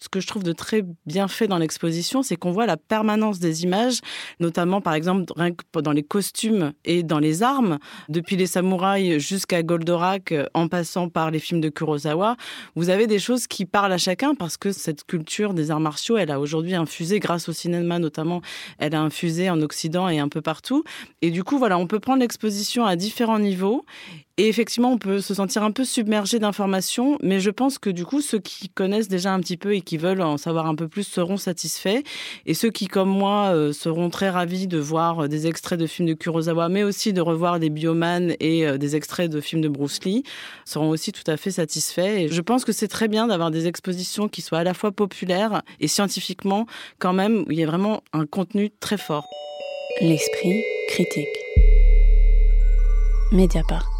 ce que je trouve de très bien fait dans l'exposition, c'est qu'on voit la permanence des images, notamment par exemple dans les costumes et dans les armes, depuis les samouraïs jusqu'à Goldorak, en passant par les films de Kurosawa. Vous avez des choses qui parlent à chacun parce que cette culture des arts martiaux, elle a aujourd'hui infusé, grâce au cinéma notamment, elle a infusé en Occident et un peu partout. Et du coup, voilà, on peut prendre l'exposition à différents niveaux et effectivement, on peut se sentir un peu submergé d'informations, mais je pense que du coup, ceux qui connaissent déjà un petit peu et qui veulent en savoir un peu plus seront satisfaits. Et ceux qui, comme moi, euh, seront très ravis de voir euh, des extraits de films de Kurosawa, mais aussi de revoir des biomanes et euh, des extraits de films de Bruce Lee, seront aussi tout à fait satisfaits. Et je pense que c'est très bien d'avoir des expositions qui soient à la fois populaires et scientifiquement, quand même, où il y a vraiment un contenu très fort. L'esprit critique. Mediapart.